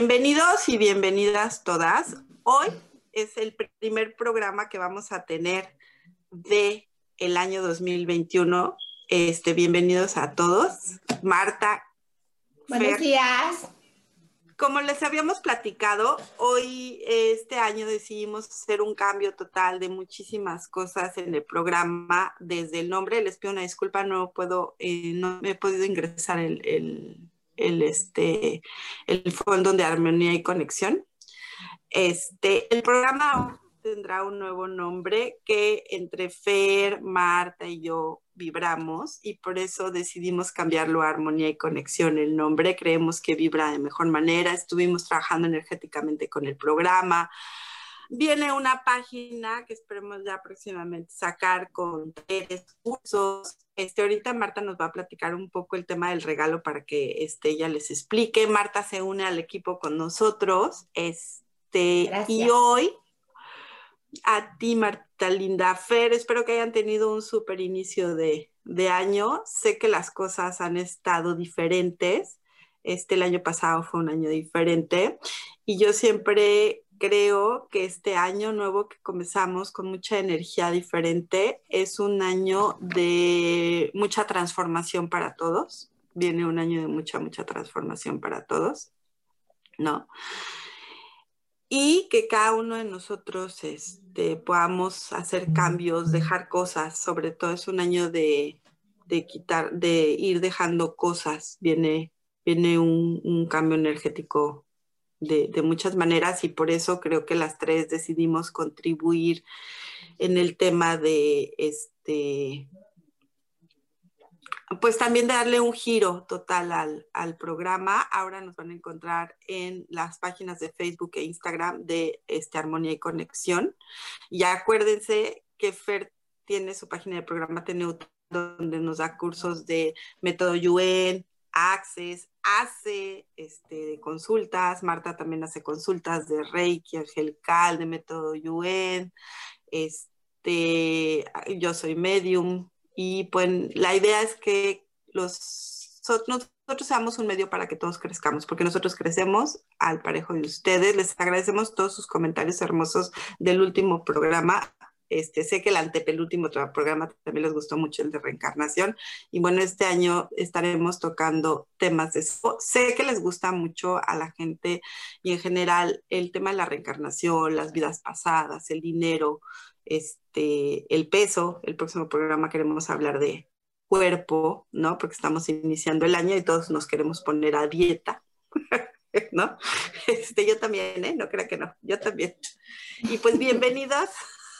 Bienvenidos y bienvenidas todas. Hoy es el primer programa que vamos a tener de el año 2021. Este, bienvenidos a todos. Marta. Buenos días. Como les habíamos platicado, hoy este año decidimos hacer un cambio total de muchísimas cosas en el programa. Desde el nombre, les pido una disculpa, no puedo, eh, no me he podido ingresar el, el el, este, el Fondo de Armonía y Conexión. Este, el programa tendrá un nuevo nombre que entre Fer, Marta y yo vibramos y por eso decidimos cambiarlo a Armonía y Conexión el nombre. Creemos que vibra de mejor manera. Estuvimos trabajando energéticamente con el programa. Viene una página que esperemos ya próximamente sacar con tres cursos. Este, ahorita Marta nos va a platicar un poco el tema del regalo para que este, ella les explique. Marta se une al equipo con nosotros. Este, y hoy, a ti, Marta Linda Fer, espero que hayan tenido un súper inicio de, de año. Sé que las cosas han estado diferentes. Este, el año pasado fue un año diferente y yo siempre creo que este año nuevo que comenzamos con mucha energía diferente es un año de mucha transformación para todos. Viene un año de mucha, mucha transformación para todos, ¿no? Y que cada uno de nosotros este, podamos hacer cambios, dejar cosas, sobre todo es un año de, de quitar, de ir dejando cosas. Viene, viene un, cambio energético de, muchas maneras y por eso creo que las tres decidimos contribuir en el tema de este, pues también darle un giro total al, al, programa. Ahora nos van a encontrar en las páginas de Facebook e Instagram de este, Armonía y Conexión. Y acuérdense que Fer tiene su página de programa Teneuta donde nos da cursos de método Yuen, Access, hace este, consultas, Marta también hace consultas de Reiki, Angelical, de método Yuen, este, yo soy medium y pues la idea es que los, nosotros seamos un medio para que todos crezcamos, porque nosotros crecemos al parejo de ustedes. Les agradecemos todos sus comentarios hermosos del último programa. Este, sé que el antepenúltimo programa también les gustó mucho el de reencarnación y bueno, este año estaremos tocando temas de eso. Sé que les gusta mucho a la gente y en general el tema de la reencarnación, las vidas pasadas, el dinero, este, el peso. El próximo programa queremos hablar de cuerpo, ¿no? Porque estamos iniciando el año y todos nos queremos poner a dieta. ¿No? Este, yo también, ¿eh? No crea que no, yo también. Y pues bienvenidas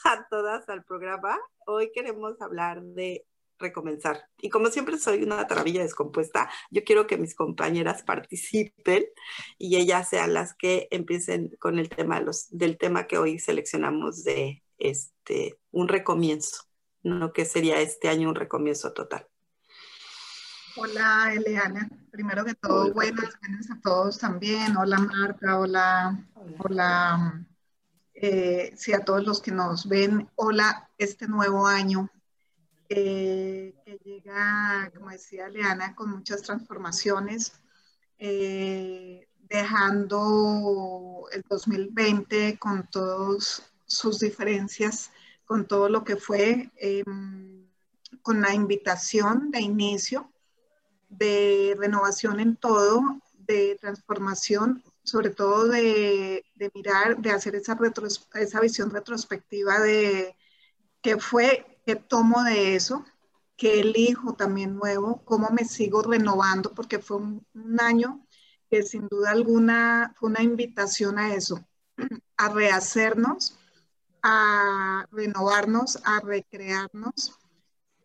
a todas al programa. Hoy queremos hablar de recomenzar. Y como siempre soy una taravilla descompuesta, yo quiero que mis compañeras participen y ellas sean las que empiecen con el tema los, del tema que hoy seleccionamos de este un recomienzo, ¿no? Que sería este año un recomienzo total. Hola Eliana, primero que todo, buenas, buenas a todos también. Hola Marta, hola, hola eh, sí, a todos los que nos ven, hola, este nuevo año eh, que llega, como decía Leana, con muchas transformaciones, eh, dejando el 2020 con todas sus diferencias, con todo lo que fue, em, con la invitación de inicio, de renovación en todo, de transformación sobre todo de, mirar, de hacer esa, esa visión retrospectiva de qué fue, qué tomo de eso, qué elijo también nuevo, cómo me sigo renovando, porque fue un, año que sin duda alguna fue una invitación a eso, a rehacernos, a renovarnos, a recrearnos,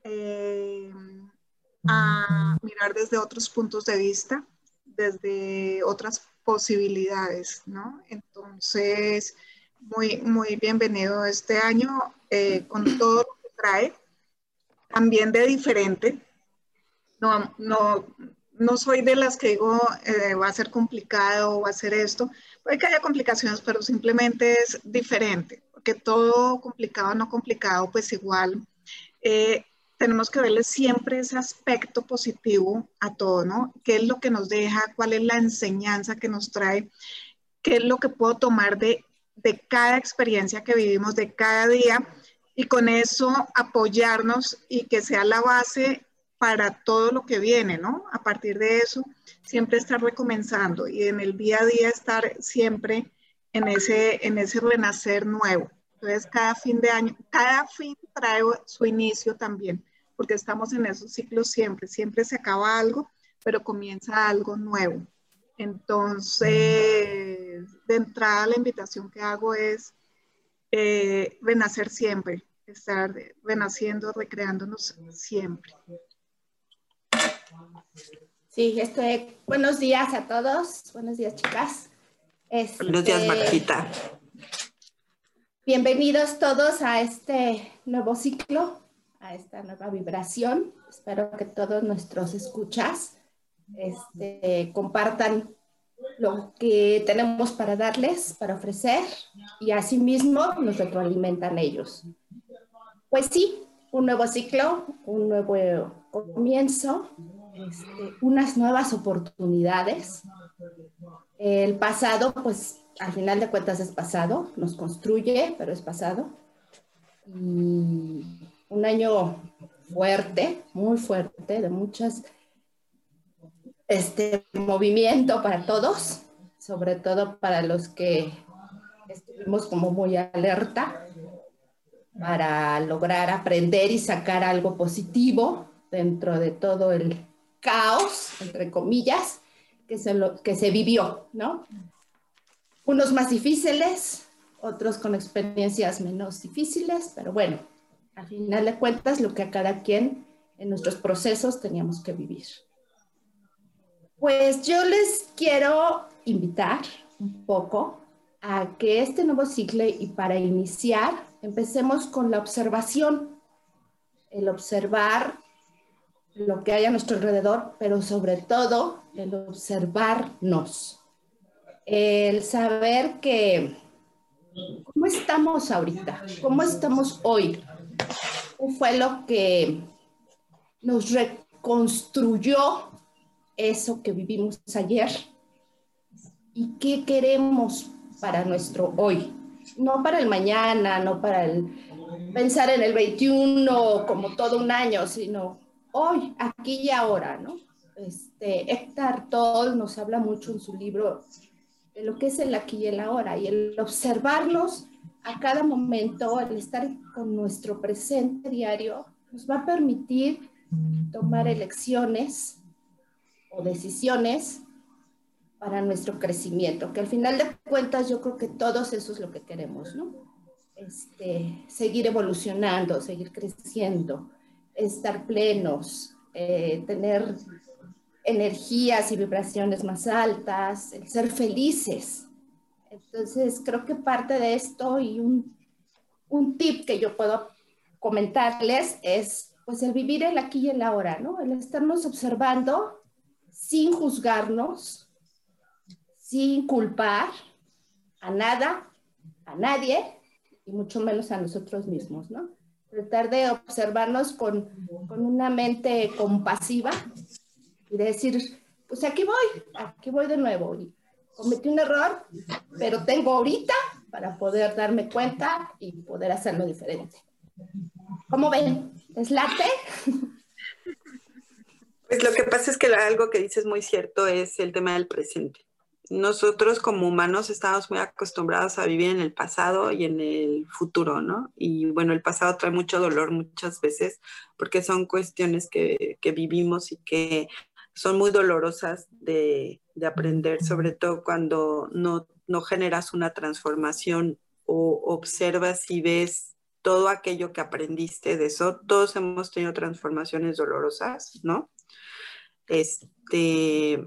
eh, a mirar desde otros puntos de vista, desde otras posibilidades, ¿no? Entonces, muy, muy bienvenido este año eh, con todo lo que trae, también de diferente. No, no, no soy de las que digo eh, va a ser complicado va a ser esto. Puede que haya complicaciones, pero simplemente es diferente, porque todo complicado no complicado, pues igual eh, tenemos que verle siempre ese aspecto positivo a todo, ¿no? ¿Qué es lo que nos deja? ¿Cuál es la enseñanza que nos trae? ¿Qué es lo que puedo tomar de, de cada experiencia que vivimos, de cada día? Y con eso apoyarnos y que sea la base para todo lo que viene, ¿no? A partir de eso, siempre estar recomenzando y en el día a día estar siempre en ese, en ese renacer nuevo. Entonces, cada fin de año, cada fin trae su inicio también, porque estamos en esos ciclos siempre, siempre se acaba algo, pero comienza algo nuevo. Entonces, de entrada, la invitación que hago es eh, renacer siempre, estar renaciendo, recreándonos siempre. Sí, estoy, buenos días a todos, buenos días chicas. buenos días, este, Marquita. Bienvenidos todos a este nuevo ciclo, a esta nueva vibración. Espero que todos nuestros escuchas este, compartan lo que tenemos para darles, para ofrecer, y asimismo nos retroalimentan ellos. Pues sí, un nuevo ciclo, un nuevo comienzo, este, unas nuevas oportunidades. El pasado, pues al final de cuentas es pasado, nos construye, pero es pasado. Y un año fuerte, muy fuerte, de muchas este movimiento para todos, sobre todo para los que estuvimos como muy alerta para lograr aprender y sacar algo positivo dentro de todo el caos, entre comillas, que se, lo, que se vivió, ¿no? Unos más difíciles, otros con experiencias menos difíciles, pero bueno, al final de cuentas, lo que a cada quien en nuestros procesos teníamos que vivir. Pues yo les quiero invitar un poco a que este nuevo ciclo y para iniciar empecemos con la observación, el observar lo que hay a nuestro alrededor, pero sobre todo el observarnos el saber que cómo estamos ahorita, cómo estamos hoy, fue lo que nos reconstruyó eso que vivimos ayer y qué queremos para nuestro hoy, no para el mañana, no para el pensar en el 21 como todo un año, sino hoy, aquí y ahora, ¿no? Este, Héctor Toll nos habla mucho en su libro de lo que es el aquí y el ahora y el observarnos a cada momento, el estar con nuestro presente diario, nos va a permitir tomar elecciones o decisiones para nuestro crecimiento, que al final de cuentas yo creo que todos eso es lo que queremos, ¿no? Este, seguir evolucionando, seguir creciendo, estar plenos, eh, tener energías y vibraciones más altas, el ser felices. Entonces, creo que parte de esto y un, un tip que yo puedo comentarles es, pues, el vivir el aquí y el ahora, ¿no? El estarnos observando sin juzgarnos, sin culpar a nada, a nadie, y mucho menos a nosotros mismos, ¿no? Tratar de observarnos con, con una mente compasiva, y decir, pues aquí voy, aquí voy de nuevo. Y cometí un error, pero tengo ahorita para poder darme cuenta y poder hacerlo diferente. ¿Cómo ven? ¿Es late? Pues lo que pasa es que algo que dices muy cierto es el tema del presente. nosotros como humanos estamos muy acostumbrados a vivir en el pasado y en el futuro, ¿no? Y bueno, el pasado trae mucho dolor muchas veces porque son cuestiones que, que vivimos y que son muy dolorosas de, de aprender, sobre todo cuando no, no generas una transformación o observas y ves todo aquello que aprendiste de eso. Todos hemos tenido transformaciones dolorosas, ¿no? Este,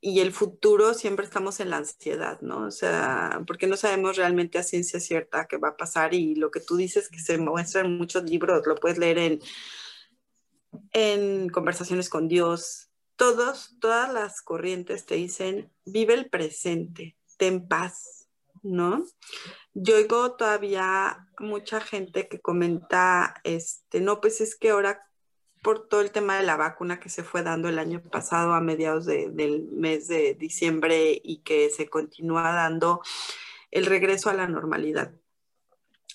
y el futuro siempre estamos en la ansiedad, ¿no? O sea, porque no sabemos realmente a ciencia cierta qué va a pasar y lo que tú dices que se muestra en muchos libros, lo puedes leer en, en conversaciones con Dios. Todos, todas las corrientes te dicen, vive el presente, ten paz, ¿no? Yo oigo todavía mucha gente que comenta, este, no, pues es que ahora por todo el tema de la vacuna que se fue dando el año pasado a mediados del mes de diciembre y que se continúa dando el regreso a la normalidad.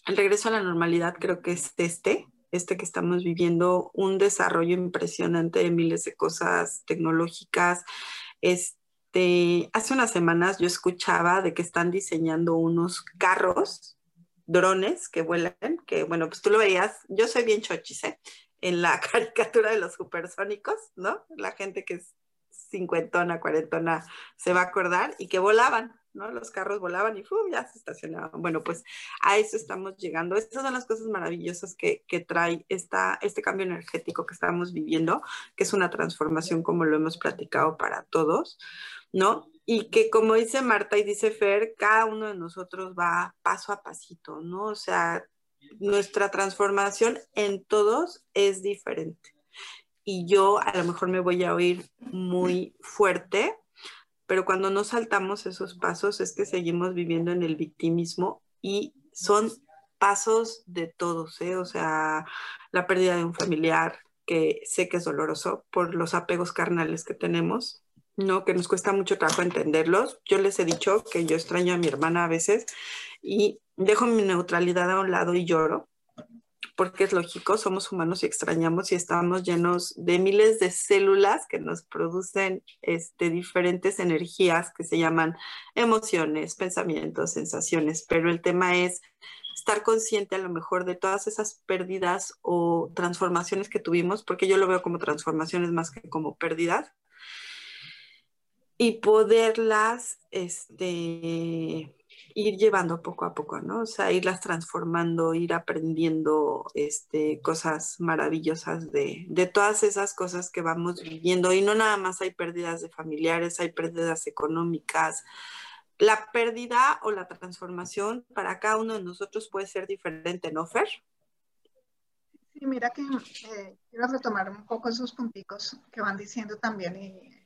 El regreso a la normalidad creo que es este, este que estamos viviendo, un desarrollo impresionante de miles de cosas tecnológicas. Este, hace unas semanas yo escuchaba de que están diseñando unos carros, drones que vuelan, que bueno, pues tú lo veías, yo soy bien chochis, ¿eh? en la caricatura de los supersónicos, ¿no? La gente que es cincuentona, cuarentona se va a acordar y que volaban, ¿no? Los carros volaban y ¡fum! ya se estacionaban. Bueno, pues a eso estamos llegando. Estas son las cosas maravillosas que, que trae esta, este cambio energético que estamos viviendo, que es una transformación como lo hemos platicado para todos, ¿no? Y que como dice Marta y dice Fer, cada uno de nosotros va paso a pasito, ¿no? O sea, nuestra transformación en todos es diferente. Y yo a lo mejor me voy a oír muy fuerte, pero cuando no saltamos esos pasos es que seguimos viviendo en el victimismo y son pasos de todos, ¿eh? o sea, la pérdida de un familiar, que sé que es doloroso por los apegos carnales que tenemos, ¿no? Que nos cuesta mucho trabajo entenderlos. Yo les he dicho que yo extraño a mi hermana a veces y dejo mi neutralidad a un lado y lloro, porque es lógico, somos humanos y extrañamos y estamos llenos de miles de células que nos producen este, diferentes energías que se llaman emociones, pensamientos, sensaciones, pero el tema es estar consciente a lo mejor de todas esas pérdidas o transformaciones que tuvimos, porque yo lo veo como transformaciones más que como pérdidas, y poderlas este, ir llevando poco a poco, ¿no? O sea, irlas transformando, ir aprendiendo este, cosas maravillosas de, de todas esas cosas que vamos viviendo. Y no nada más hay pérdidas de familiares, hay pérdidas económicas. La pérdida o la transformación para cada uno de nosotros puede ser diferente, ¿no, Fer? Sí, mira que eh, quiero retomar un poco esos punticos que van diciendo también y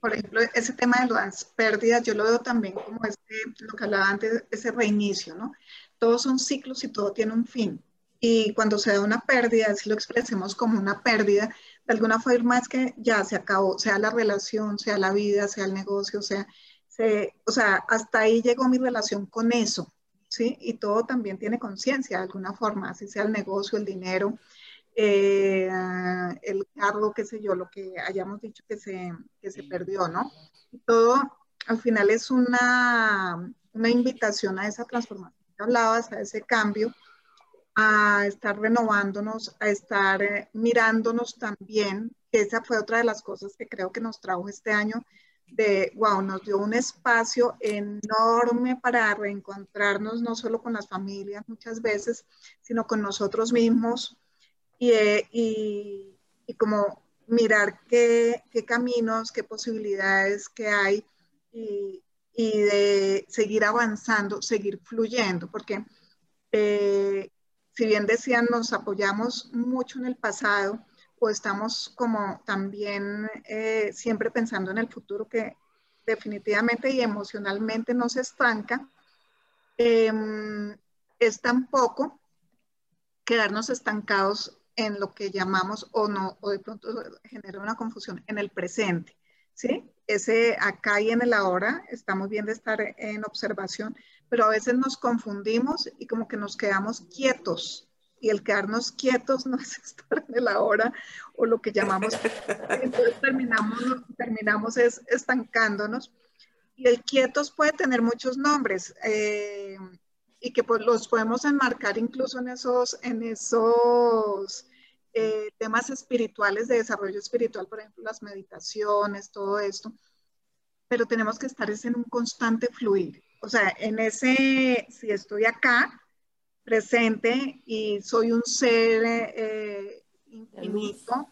por ejemplo, ese tema de las pérdidas, yo lo veo también como este, lo que hablaba antes, ese reinicio, ¿no? Todos son ciclos y todo tiene un fin. Y cuando se da una pérdida, si lo expresemos como una pérdida, de alguna forma es que ya se acabó, sea la relación, sea la vida, sea el negocio, sea, se, o sea, hasta ahí llegó mi relación con eso, ¿sí? Y todo también tiene conciencia de alguna forma, así sea el negocio, el dinero, eh, cargo, qué sé yo, lo que hayamos dicho que se, que se perdió, ¿no? todo al final es una, una invitación a esa transformación que hablabas, a ese cambio, a estar renovándonos, a estar eh, mirándonos también, esa fue otra de las cosas que creo que nos trajo este año, de, wow, nos dio un espacio enorme para reencontrarnos no solo con las familias muchas veces, sino con nosotros mismos, eh, y, y, como mirar qué, caminos, qué posibilidades que hay y, y, de seguir avanzando, seguir fluyendo, porque eh, si bien decían, nos apoyamos mucho en el pasado o estamos como también eh, siempre pensando en el futuro que definitivamente y emocionalmente nos estanca, em, es tampoco quedarnos estancados en lo que llamamos o no, o de pronto genera una confusión en el presente, ¿sí? Ese acá y en el ahora, estamos bien de estar en observación, pero a veces nos confundimos y como que nos quedamos quietos. Y el quedarnos quietos no es estar en el ahora o lo que llamamos, entonces terminamos, terminamos es estancándonos. Y el quietos puede tener muchos nombres eh, y que pues, los podemos enmarcar incluso en esos, en esos eh, temas espirituales de desarrollo espiritual, por ejemplo, las meditaciones, todo esto. Pero tenemos que estar en un constante fluir. O sea, en ese, si estoy acá, presente y soy un ser eh, infinito,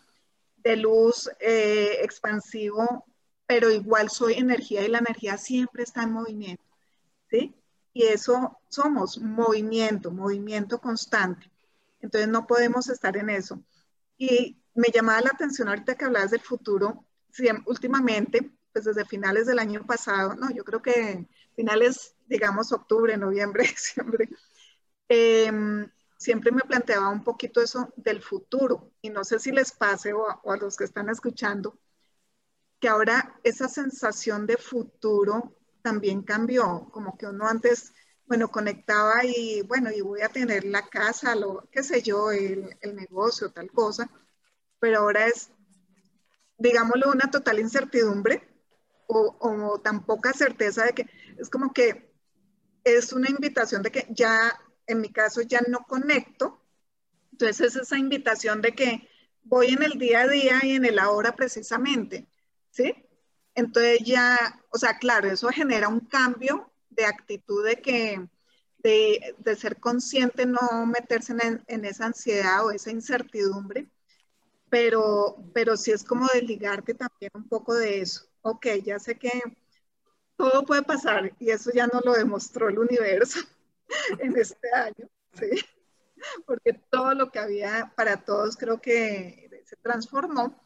de luz, eh, expansivo, pero igual soy energía y la energía siempre está en movimiento, ¿sí? Y eso somos movimiento, movimiento constante. Entonces no podemos estar en eso. Y me llamaba la atención ahorita que hablabas del futuro, últimamente, pues desde finales del año pasado, no, yo creo que finales, digamos, octubre, noviembre, diciembre, em, siempre me planteaba un poquito eso del futuro. Y no sé si les pase o a, los que están escuchando, que ahora esa sensación de futuro también cambió, como que uno antes, bueno, conectaba y bueno, y voy a tener la casa, lo, qué sé yo, el, el negocio, tal cosa, pero ahora es, digámoslo, una total incertidumbre o, o tan poca certeza de que es como que es una invitación de que ya en mi caso ya no conecto. Entonces es esa invitación de que voy en el día a día y en el ahora precisamente, ¿sí? Entonces ya, o sea, claro, eso genera un cambio de actitud de que, de, de ser consciente, no meterse en, en, esa ansiedad o esa incertidumbre, pero, pero sí es como desligarte también un poco de eso. Ok, ya sé que todo puede pasar y eso ya no lo demostró el universo. en este año, ¿sí? porque todo lo que había para todos creo que se transformó,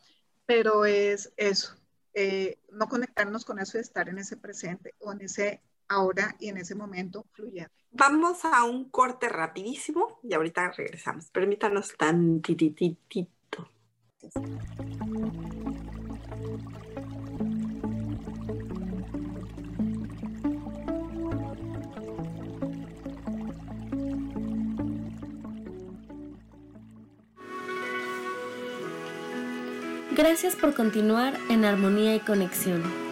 pero es eso, eh, no conectarnos con eso y estar en ese presente o en ese ahora y en ese momento fluyendo. Vamos a un corte rapidísimo y ahorita regresamos. Permítanos tan tititito. Gracias por continuar en armonía y conexión.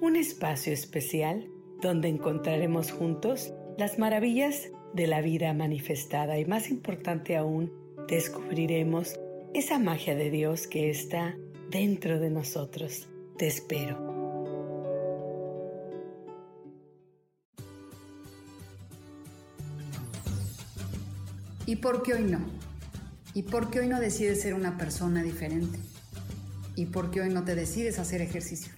Un espacio especial donde encontraremos juntos las maravillas de la vida manifestada y más importante aún, descubriremos esa magia de Dios que está dentro de nosotros. Te espero. ¿Y por qué hoy no? ¿Y por qué hoy no decides ser una persona diferente? ¿Y por qué hoy no te decides hacer ejercicio?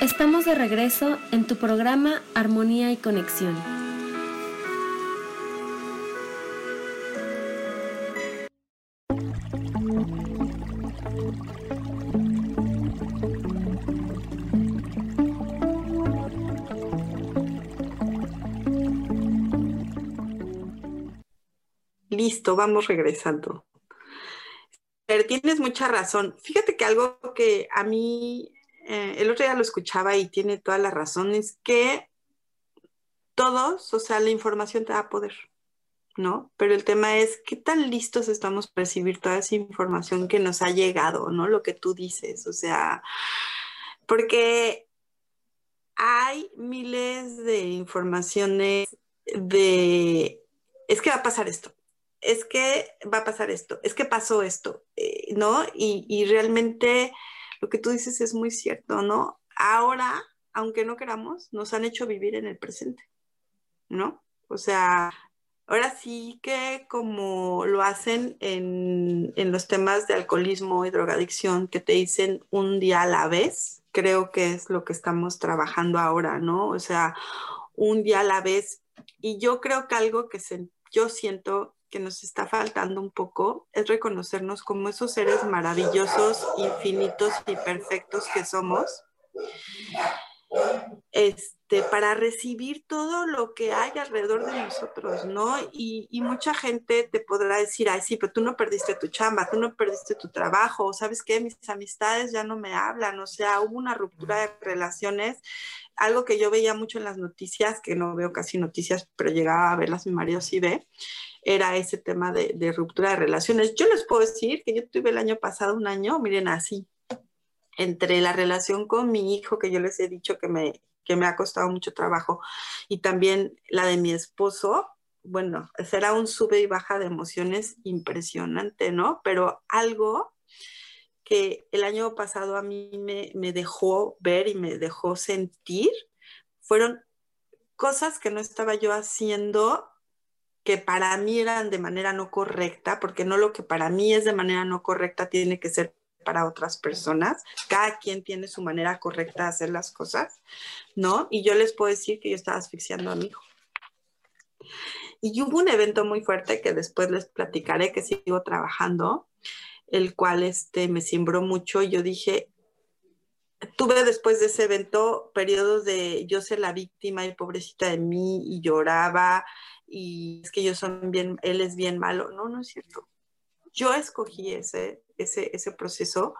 Estamos de regreso en tu programa Armonía y Conexión. Listo, vamos regresando. Pero tienes mucha razón. Fíjate que algo que a mí eh, el otro día lo escuchaba y tiene toda la razón es que todos, o sea, la información te da poder, ¿no? Pero el tema es qué tan listos estamos para recibir toda esa información que nos ha llegado, ¿no? Lo que tú dices, o sea, porque hay miles de informaciones de, es que va a pasar esto, es que va a pasar esto, es que pasó esto, eh, ¿no? Y realmente lo que tú dices es muy cierto, ¿no? Ahora, aunque no queramos, nos han hecho vivir en el presente, ¿no? O sea, ahora sí que como lo hacen en, en, los temas de alcoholismo y drogadicción, que te dicen un día a la vez, creo que es lo que estamos trabajando ahora, ¿no? O sea, un día a la vez. Y yo creo que algo que se, yo siento que nos está faltando un poco es reconocernos como esos seres maravillosos, infinitos y perfectos que somos. Este, para recibir todo lo que hay alrededor de nosotros, ¿no? Y, mucha gente te podrá decir, ay, sí, pero tú no perdiste tu chamba, tú no perdiste tu trabajo, ¿sabes qué? Mis amistades ya no me hablan, o sea, hubo una ruptura de relaciones, algo que yo veía mucho en las noticias, que no veo casi noticias, pero llegaba a verlas, mi marido sí ve, era ese tema de, de, ruptura de relaciones. Yo les puedo decir que yo tuve el año pasado un año, miren así, entre la relación con mi hijo, que yo les he dicho que me, que me ha costado mucho trabajo, y también la de mi esposo, bueno, será un sube y baja de emociones impresionante, ¿no? Pero algo que el año pasado a mí me, me dejó ver y me dejó sentir fueron cosas que no estaba yo haciendo que para mí eran de manera no correcta, porque no lo que para mí es de manera no correcta tiene que ser para otras personas. Cada quien tiene su manera correcta de hacer las cosas, ¿no? Y yo les puedo decir que yo estaba asfixiando a mi hijo. Y hubo un evento muy fuerte que después les platicaré que sigo trabajando, el cual este, me simbró mucho. Yo dije, tuve después de ese evento periodos de yo ser la víctima y pobrecita de mí y lloraba y es que yo son bien, él es bien malo. No, no es cierto. Yo escogí ese, ese, ese proceso.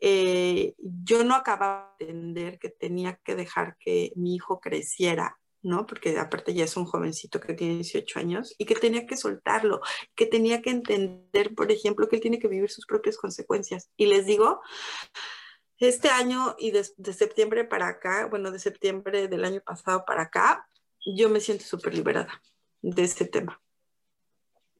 Eh, yo no acababa de entender que tenía que dejar que mi hijo creciera, ¿no? Porque aparte ya es un jovencito que tiene 18 años y que tenía que soltarlo, que tenía que entender, por ejemplo, que él tiene que vivir sus propias consecuencias. Y les digo, este año y de, de septiembre para acá, bueno, de septiembre del año pasado para acá, yo me siento súper liberada de este tema.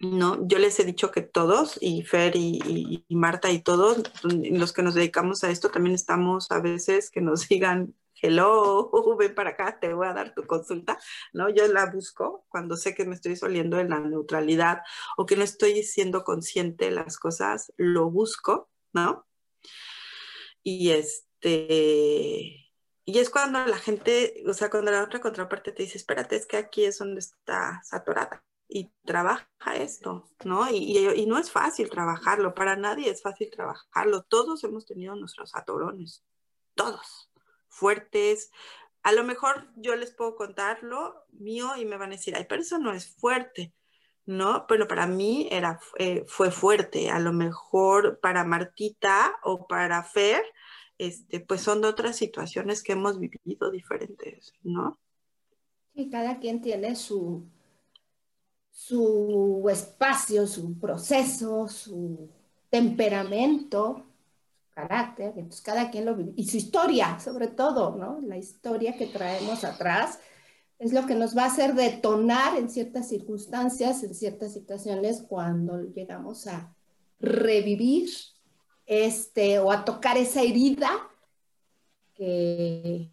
No, yo les he dicho que todos, y Fer y, Marta y todos, los que nos dedicamos a esto, también estamos a veces que nos digan, hello, ven para acá, te voy a dar tu consulta, ¿no? Yo la busco cuando sé que me estoy soliendo en la neutralidad o que no estoy siendo consciente de las cosas, lo busco, ¿no? Y este, y es cuando la gente, o sea, cuando la otra contraparte te dice, espérate, es que aquí es donde está saturada y trabaja esto, ¿no? Y, no es fácil trabajarlo, para nadie es fácil trabajarlo. Todos hemos tenido nuestros atorones, todos, fuertes. A lo mejor yo les puedo contar lo mío y me van a decir, ay, pero eso no es fuerte, ¿no? Pero para mí era, eh, fue fuerte. A lo mejor para Martita o para Fer, este, pues son de otras situaciones que hemos vivido diferentes, ¿no? Y cada quien tiene su, su espacio, su proceso, su temperamento, su carácter, entonces cada quien lo vive, y su historia, sobre todo, ¿no? La historia que traemos atrás es lo que nos va a hacer detonar en ciertas circunstancias, en ciertas situaciones, cuando llegamos a revivir este, o a tocar esa herida que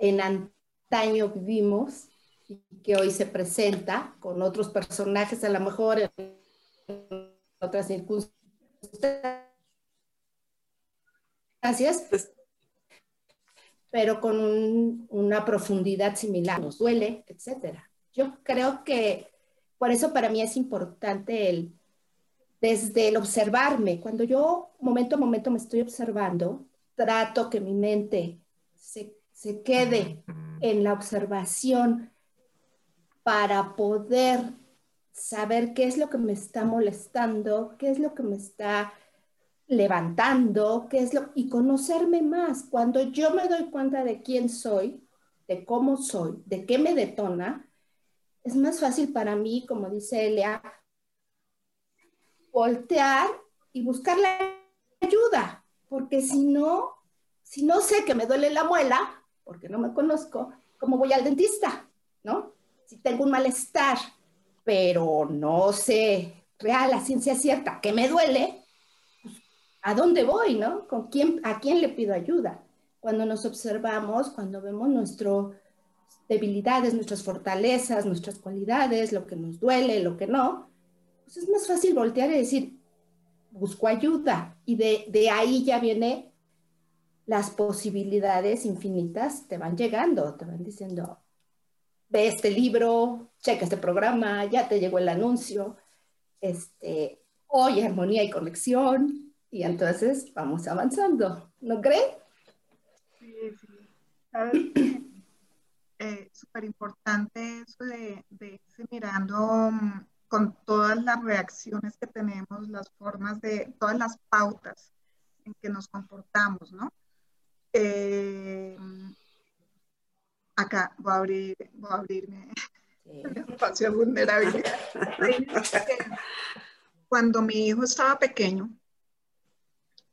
en antaño vivimos que hoy se presenta con otros personajes, a lo mejor en otras circunstancias, pero con un, una profundidad similar, nos duele, etc. Yo creo que por eso para mí es importante el desde el observarme. Cuando yo momento a momento me estoy observando, trato que mi mente se, se quede en la observación para poder saber qué es lo que me está molestando, qué es lo que me está levantando, qué es lo y conocerme más. Cuando yo me doy cuenta de quién soy, de cómo soy, de qué me detona, es más fácil para mí, como dice Elia, voltear y buscar la ayuda, porque si no, si no sé que me duele la muela, porque no me conozco, ¿cómo voy al dentista? ¿No? Si tengo un malestar, pero no sé real, la ciencia cierta, que me duele, pues, ¿a dónde voy, no? ¿Con quién, ¿A quién le pido ayuda? Cuando nos observamos, cuando vemos nuestras debilidades, nuestras fortalezas, nuestras cualidades, lo que nos duele, lo que no, pues es más fácil voltear y decir, busco ayuda. Y de, de ahí ya viene las posibilidades infinitas, te van llegando, te van diciendo, ve este libro, checa este programa, ya te llegó el anuncio, este, oye armonía y conexión, y entonces vamos avanzando, ¿no creen? Sí, sí. Eh, Súper importante eso de, de irse mirando mm, con todas las reacciones que tenemos, las formas de, todas las pautas en que nos comportamos, ¿no? Eh, acá voy a abrir, voy a abrirme espacio de vulnerabilidad. Cuando mi hijo estaba pequeño,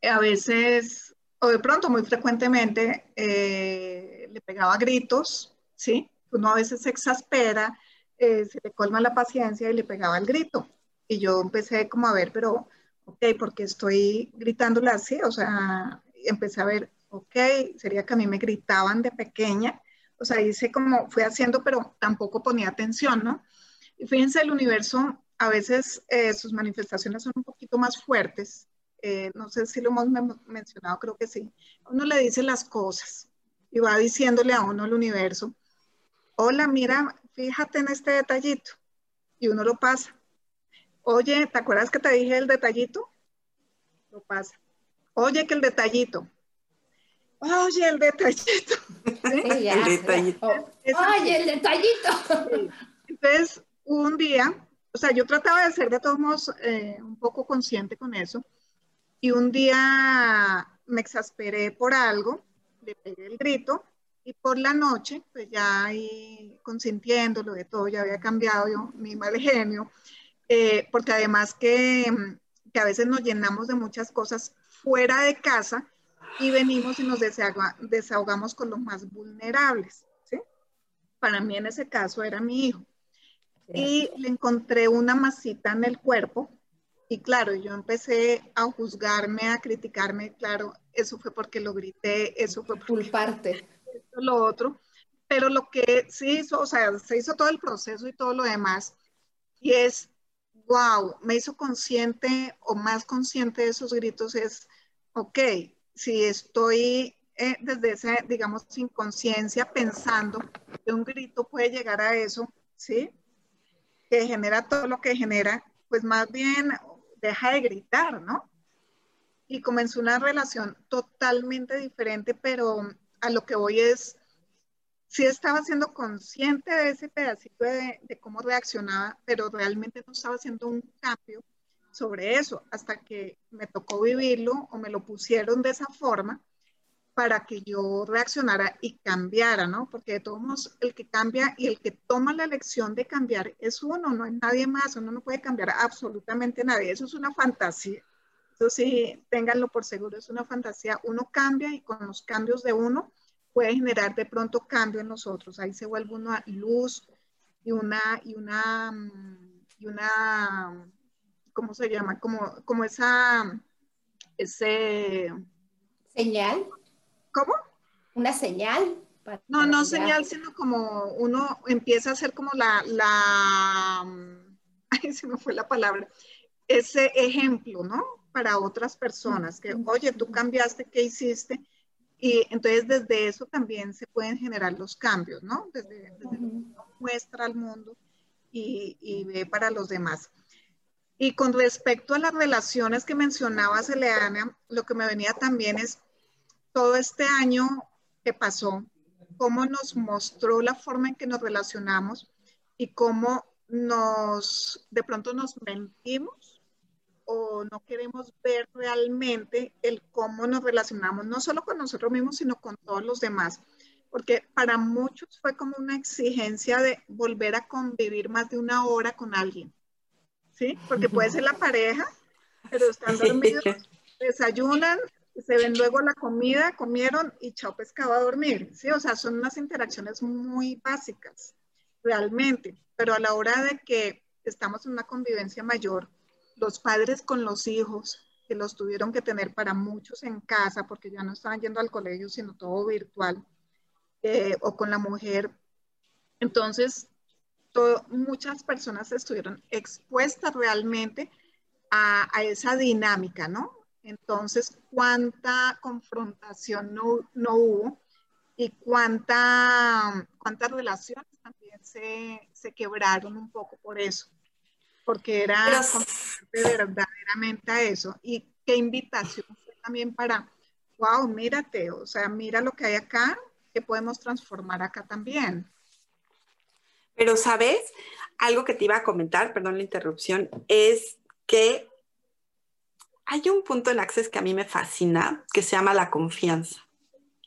a veces, o de pronto muy frecuentemente, eh, le pegaba gritos, ¿sí? Uno a veces se exaspera, eh, se le colma la paciencia y le pegaba el grito. Y yo empecé como a ver, pero, ok, porque estoy gritándole así? O sea, empecé a ver, ok, sería que a mí me gritaban de pequeña o sea, hice como, fui haciendo, pero tampoco ponía atención, ¿no? Y fíjense, el universo, a veces eh, sus manifestaciones son un poquito más fuertes. Eh, no sé si lo hemos mencionado, creo que sí. Uno le dice las cosas y va diciéndole a uno el universo, hola, mira, fíjate en este detallito. Y uno lo pasa. Oye, ¿te acuerdas que te dije el detallito? Lo pasa. Oye, que el detallito. Oye, el detallito. el detallito. Oye, el detallito. Entonces, un día, o sea, yo trataba de ser de todos modos eh, un poco consciente con eso. Y un día me exasperé por algo, le pegué el grito y por la noche, pues ya ahí consintiéndolo de todo, ya había cambiado yo, mi mal genio, eh, porque además que, que a veces nos llenamos de muchas cosas fuera de casa y venimos y nos desahogamos con los más vulnerables. ¿sí? Para mí en ese caso era mi hijo. Y le encontré una masita en el cuerpo y claro, yo empecé a juzgarme, a criticarme, claro, eso fue porque lo grité, eso fue por culparte. Esto, lo otro. Pero lo que sí hizo, o sea, se hizo todo el proceso y todo lo demás. Y es, wow, me hizo consciente o más consciente de esos gritos es, ok, si estoy eh, desde esa, digamos, inconsciencia pensando que un grito puede llegar a eso, ¿sí? Que genera todo lo que genera, pues más bien deja de gritar, ¿no? Y comenzó una relación totalmente diferente, pero a lo que voy es, sí estaba siendo consciente de ese pedacito de cómo reaccionaba, pero realmente no estaba haciendo un cambio sobre eso hasta que me tocó vivirlo o me lo pusieron de esa forma para que yo reaccionara y cambiara, ¿no? Porque de todos modos, el que cambia y el que toma la elección de cambiar es uno, no es nadie más, uno no puede cambiar absolutamente nadie, eso es una fantasía. Eso sí, ténganlo por seguro, es una fantasía. Uno cambia y con los cambios de uno puede generar de pronto cambio en los otros. Ahí se vuelve una luz y una, y una, y una ¿cómo se llama? Como, como esa, ese... Señal. ¿Cómo? Una señal. no, no señal, sino como uno empieza a hacer como la, la, ay, se me fue la palabra, ese ejemplo, ¿no? Para otras personas, que, oye, tú cambiaste, ¿qué hiciste? Y entonces desde eso también se pueden generar los cambios, ¿no? Desde, desde lo que uno muestra al mundo y, y ve para los demás. Y con respecto a las relaciones que mencionabas, Eleana, lo que me venía también es todo este año que pasó, cómo nos mostró la forma en que nos relacionamos y cómo nos, de pronto nos mentimos o no queremos ver realmente el cómo nos relacionamos, no solo con nosotros mismos, sino con todos los demás. Porque para muchos fue como una exigencia de volver a convivir más de una hora con alguien ¿sí? Porque puede ser la pareja, pero están dormidos, desayunan, se ven luego la comida, comieron y chao pescado a dormir, ¿sí? O sea, son unas interacciones muy básicas, realmente, pero a la hora de que estamos en una convivencia mayor, los padres con los hijos, que los tuvieron que tener para muchos en casa porque ya no estaban yendo al colegio, sino todo virtual, eh, o con la mujer. Entonces, muchas personas estuvieron expuestas realmente a, esa dinámica, ¿no? Entonces, cuánta confrontación no, no hubo y cuánta, cuántas relaciones también se, se, quebraron un poco por eso, porque era verdaderamente a eso. Y qué invitación fue también para, wow, mírate, o sea, mira lo que hay acá, que podemos transformar acá también. Pero, ¿sabes? Algo que te iba a comentar, perdón la interrupción, es que hay un punto en Access que a mí me fascina, que se llama la confianza.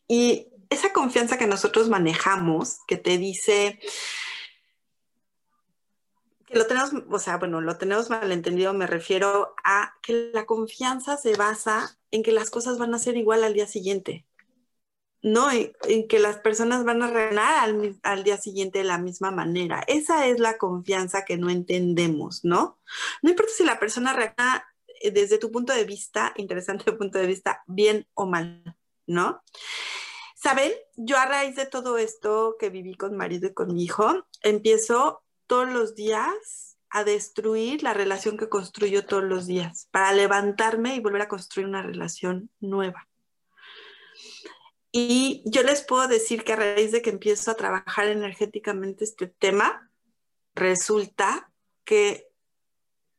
Y esa confianza que nosotros manejamos, que te dice que lo tenemos, o sea, bueno, lo tenemos malentendido, me refiero a que la confianza se basa en que las cosas van a ser igual al día siguiente. No, en, que las personas van a reinar al, día siguiente de la misma manera. Esa es la confianza que no entendemos, ¿no? No importa si la persona reacciona eh, desde tu punto de vista, interesante punto de vista, bien o mal, ¿no? Saben, yo a raíz de todo esto que viví con marido y con mi hijo, empiezo todos los días a destruir la relación que construyo todos los días, para levantarme y volver a construir una relación nueva. Y yo les puedo decir que a raíz de que empiezo a trabajar energéticamente este tema, resulta que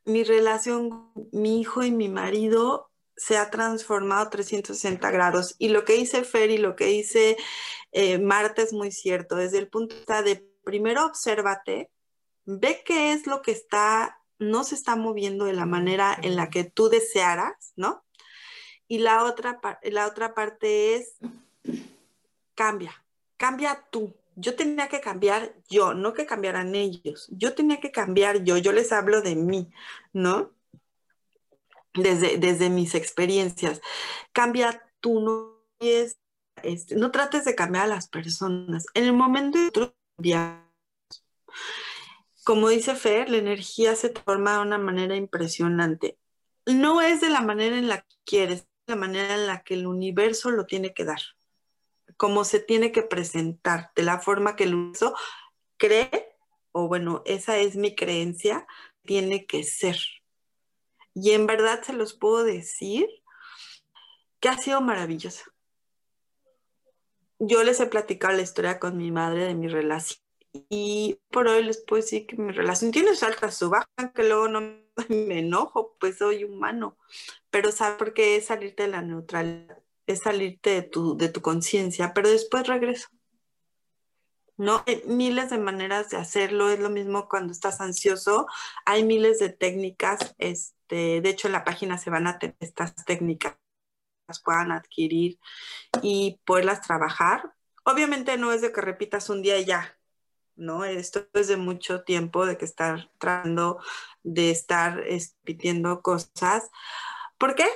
mi relación, mi hijo y mi marido se ha transformado 360 grados. Y lo que dice Fer y lo que dice eh, Marta es muy cierto. Desde el punto de primero obsérvate, ve qué es lo que está, no se está moviendo de la manera en la que tú desearas, ¿no? Y la otra, la otra parte es, cambia, cambia tú. Yo tenía que cambiar yo, no que cambiaran ellos. Yo tenía que cambiar yo, yo les hablo de mí, ¿no? desde, mis experiencias. Cambia tú, no, es, este, no trates de cambiar a las personas. En el momento de cambiar, como dice Fer, la energía se forma de una manera impresionante. No es de la manera en la que quieres, de la manera en la que el universo lo tiene que dar, como se tiene que presentar, de la forma que el universo cree, o bueno, esa es mi creencia, tiene que ser. Y en verdad se los puedo decir que ha sido maravilloso. Yo les he platicado la historia con mi madre de mi relación. Y por hoy les puedo decir que mi relación tiene su alta, su baja, que luego no me enojo, pues soy humano. Pero sabe por qué salirte de la neutralidad, es salirte de tu, de tu conciencia, pero después regreso. ¿no? Hay miles de maneras de hacerlo, es lo mismo cuando estás ansioso, hay miles de técnicas, este, de hecho en la página se van a tener estas técnicas, las puedan adquirir y poderlas trabajar. Obviamente no es de que repitas un día y ya, ¿no? Esto es de mucho tiempo, de que estar tratando de estar repitiendo cosas. ¿Por qué?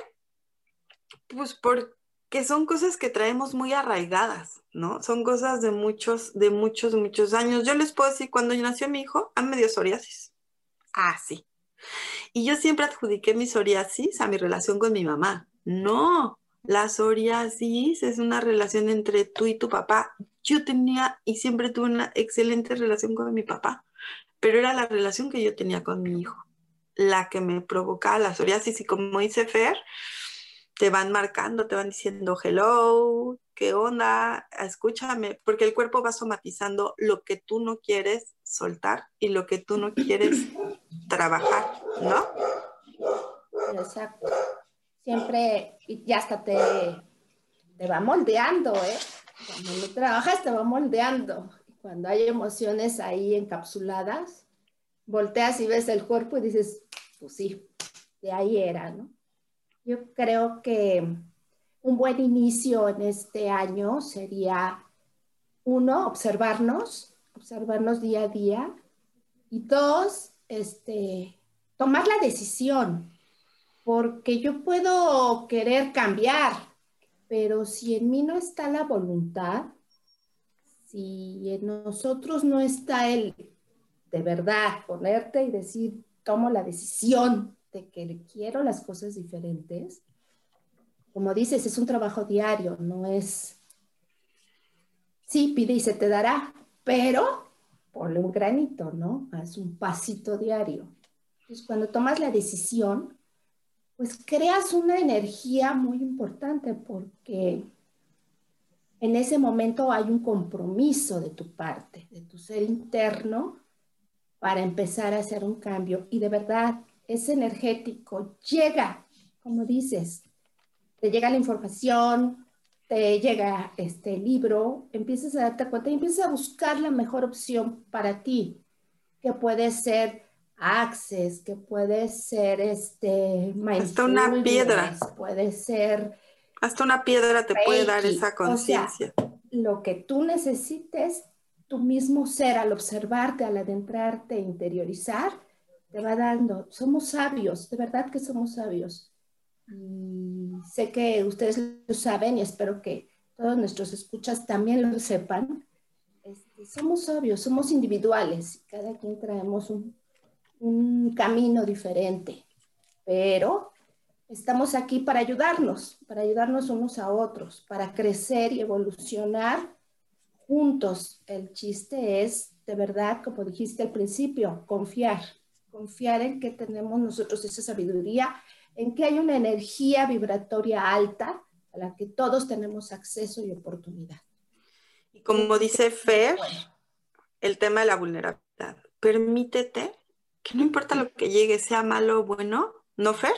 Pues porque son cosas que traemos muy arraigadas. ¿no? Son cosas de muchos, de muchos, muchos años. Yo les puedo decir, cuando nació mi hijo, a medio psoriasis. Ah, sí. Y yo siempre adjudiqué mi psoriasis a mi relación con mi mamá. No, la psoriasis es una relación entre tú y tu papá. Yo tenía y siempre tuve una excelente relación con mi papá, pero era la relación que yo tenía con mi hijo, la que me provocaba la psoriasis. Y como dice Fer, te van marcando, te van diciendo hello, qué onda, escúchame, porque el cuerpo va somatizando lo que tú no quieres soltar y lo que tú no quieres trabajar, ¿no? Exacto. Siempre, y hasta te, te va moldeando, ¿eh? Cuando no trabajas te va moldeando. Cuando hay emociones ahí encapsuladas, volteas y ves el cuerpo y dices, pues sí, de ahí era, ¿no? Yo creo que un buen inicio en este año sería, uno, observarnos, observarnos día a día, y dos, este, tomar la decisión, porque yo puedo querer cambiar, pero si en mí no está la voluntad, si en nosotros no está el de verdad ponerte y decir, tomo la decisión de que quiero las cosas diferentes, como dices, es un trabajo diario, no es, sí, pide y se te dará, pero ponle un granito, ¿no? Haz un pasito diario. Entonces, cuando tomas la decisión, pues creas una energía muy importante porque en ese momento hay un compromiso de tu parte, de tu ser interno, para empezar a hacer un cambio. Y de verdad, es energético, llega, como dices, te llega la información, te llega este libro, empiezas a darte cuenta y empiezas a buscar la mejor opción para ti, que puede ser Access, que puede ser este hasta una piedra, puede ser hasta una piedra te puede dar esa conciencia. lo que tú necesites, tu mismo ser al observarte, al adentrarte, interiorizar, te va dando. Somos sabios, de verdad que somos sabios. Y sé que ustedes lo saben y espero que todos nuestros escuchas también lo sepan. Este, somos sabios, somos individuales, cada quien traemos un un camino diferente, pero estamos aquí para ayudarnos, para ayudarnos unos a otros, para crecer y evolucionar juntos. El chiste es, de verdad, como dijiste al principio, confiar, confiar en que tenemos nosotros esa sabiduría, en que hay una energía vibratoria alta a la que todos tenemos acceso y oportunidad. Y como dice Fer, el tema de la vulnerabilidad. Permítete que no importa lo que llegue, sea malo o bueno, no Fer,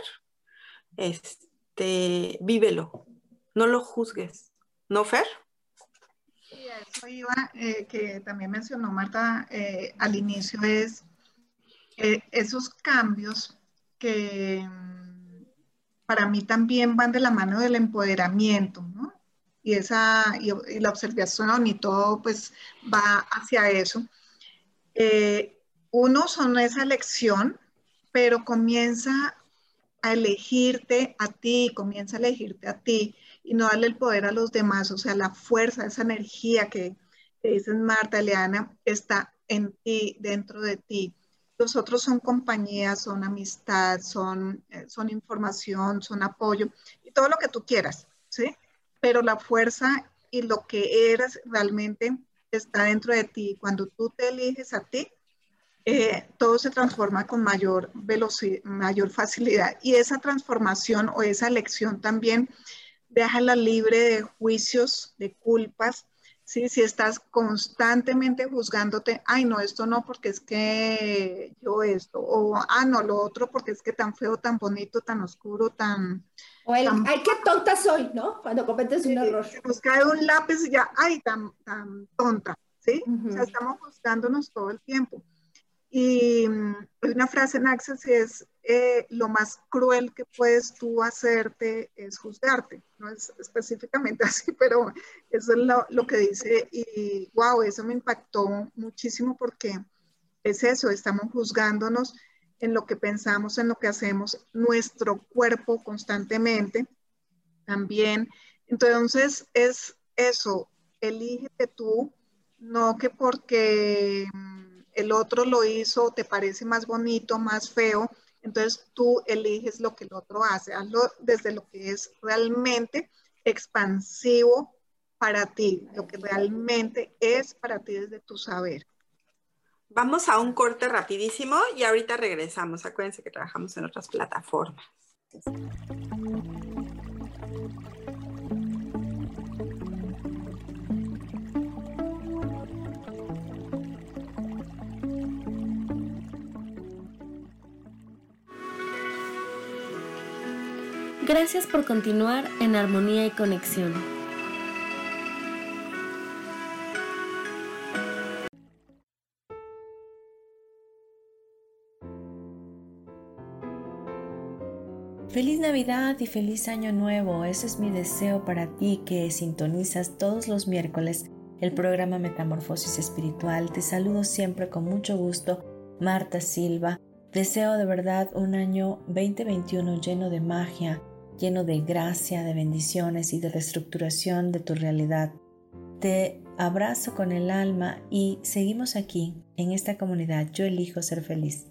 este, vívelo, no lo juzgues, ¿no Fer? Sí, eso iba, eh, que también mencionó Marta eh, al inicio, es eh, esos cambios que mm, para mí también van de la mano del empoderamiento, ¿no? Y, esa, y, la observación y todo, pues va hacia eso. Uno son esa elección, pero comienza a elegirte a ti, comienza a elegirte a ti y no darle el poder a los demás, o sea, la fuerza, esa energía que, dicen Marta, Leana, está en ti, dentro de ti. Los otros son compañía, son amistad, son, eh, son información, son apoyo y todo lo que tú quieras, ¿sí? Pero la fuerza y lo que eres realmente está dentro de ti. Cuando tú te eliges a ti, eh, todo se transforma con mayor velocidad, mayor facilidad. Y esa transformación o esa elección también déjala libre de juicios, de culpas. ¿Sí? Si estás constantemente juzgándote, ay, no, esto no, porque es que yo esto, o ah, no, lo otro, porque es que tan feo, tan bonito, tan oscuro, tan... O el, ay, qué tonta soy, ¿no? Cuando cometes un error. Nos cae un lápiz y ya, ay, tan, tan tonta, ¿sí? O sea, estamos juzgándonos todo el tiempo. Y mm, hay una frase en Access es, eh, lo más cruel que puedes tú hacerte es juzgarte. No es específicamente así, pero eso es lo, lo que dice. Y wow, eso me impactó muchísimo porque es eso, estamos juzgándonos en lo que pensamos, en lo que hacemos, nuestro cuerpo constantemente también. Entonces es eso, elígete tú, no que porque mm, el otro lo hizo, te parece más bonito, más feo, entonces tú eliges lo que el otro hace, hazlo desde lo que es realmente expansivo para ti, lo que realmente es para ti desde tu saber. Vamos a un corte rapidísimo y ahorita regresamos. Acuérdense que trabajamos en otras plataformas. Gracias por continuar en armonía y conexión. Feliz Navidad y feliz Año Nuevo. Ese es mi deseo para ti que sintonizas todos los miércoles el programa Metamorfosis Espiritual. Te saludo siempre con mucho gusto, Marta Silva. Deseo de verdad un año 2021 lleno de magia, lleno de gracia, de bendiciones y de reestructuración de tu realidad. Te abrazo con el alma y seguimos aquí, en esta comunidad. Yo elijo ser feliz.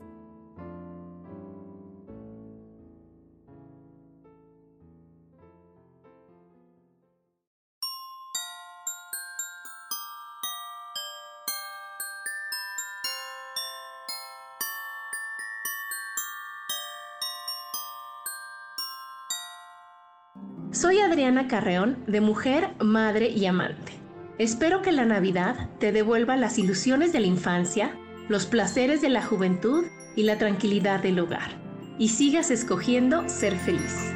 Carreón, de Mujer, Madre y Amante. Espero que la Navidad te devuelva las ilusiones de la infancia, los placeres de la juventud y la tranquilidad del hogar, y sigas escogiendo ser feliz.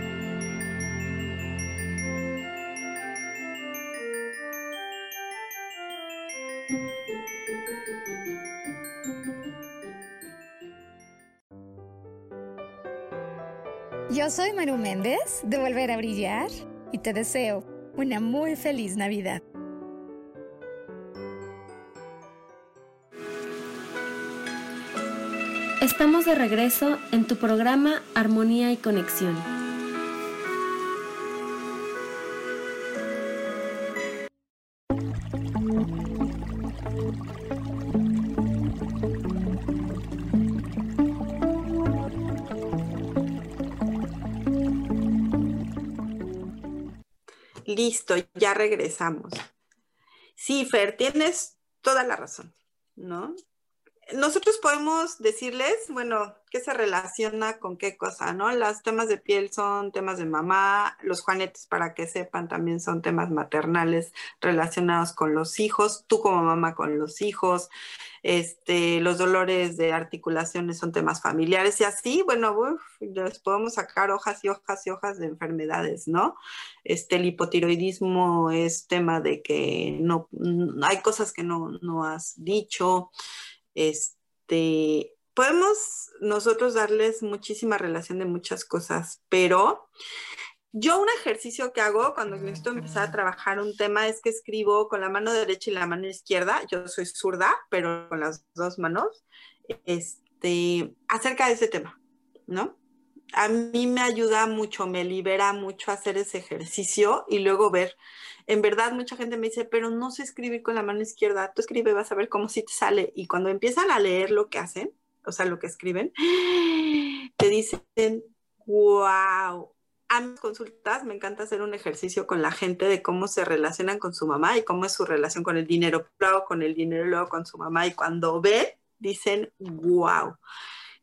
Yo soy Maru Méndez de Volver a Brillar y te deseo una muy feliz Navidad. Estamos de regreso en tu programa Armonía y Conexión. Listo, ya regresamos. Sí, Fer, tienes toda la razón, ¿no? Nosotros podemos decirles, bueno, qué se relaciona con qué cosa, ¿no? Los temas de piel son temas de mamá, los juanetes, para que sepan, también son temas maternales relacionados con los hijos, tú como mamá con los hijos, este, los dolores de articulaciones son temas familiares y así, bueno, uf, les podemos sacar hojas y hojas y hojas de enfermedades, ¿no? Este, el hipotiroidismo es tema de que no, hay cosas que no, no has dicho, este, podemos nosotros darles muchísima relación de muchas cosas, pero yo un ejercicio que hago cuando necesito empezar a trabajar un tema es que escribo con la mano derecha y la mano izquierda. Yo soy zurda, pero con las dos manos, este, acerca de ese tema, ¿no? A mí me ayuda mucho, me libera mucho hacer ese ejercicio y luego ver en verdad mucha gente me dice, pero no sé escribir con la mano izquierda, tú escribe, vas a ver cómo sí te sale. Y cuando empiezan a leer lo que hacen, o sea, lo que escriben, te dicen, wow. A mis consultas me encanta hacer un ejercicio con la gente de cómo se relacionan con su mamá y cómo es su relación con el dinero, luego con el dinero, luego con su mamá. Y cuando ve, dicen, wow.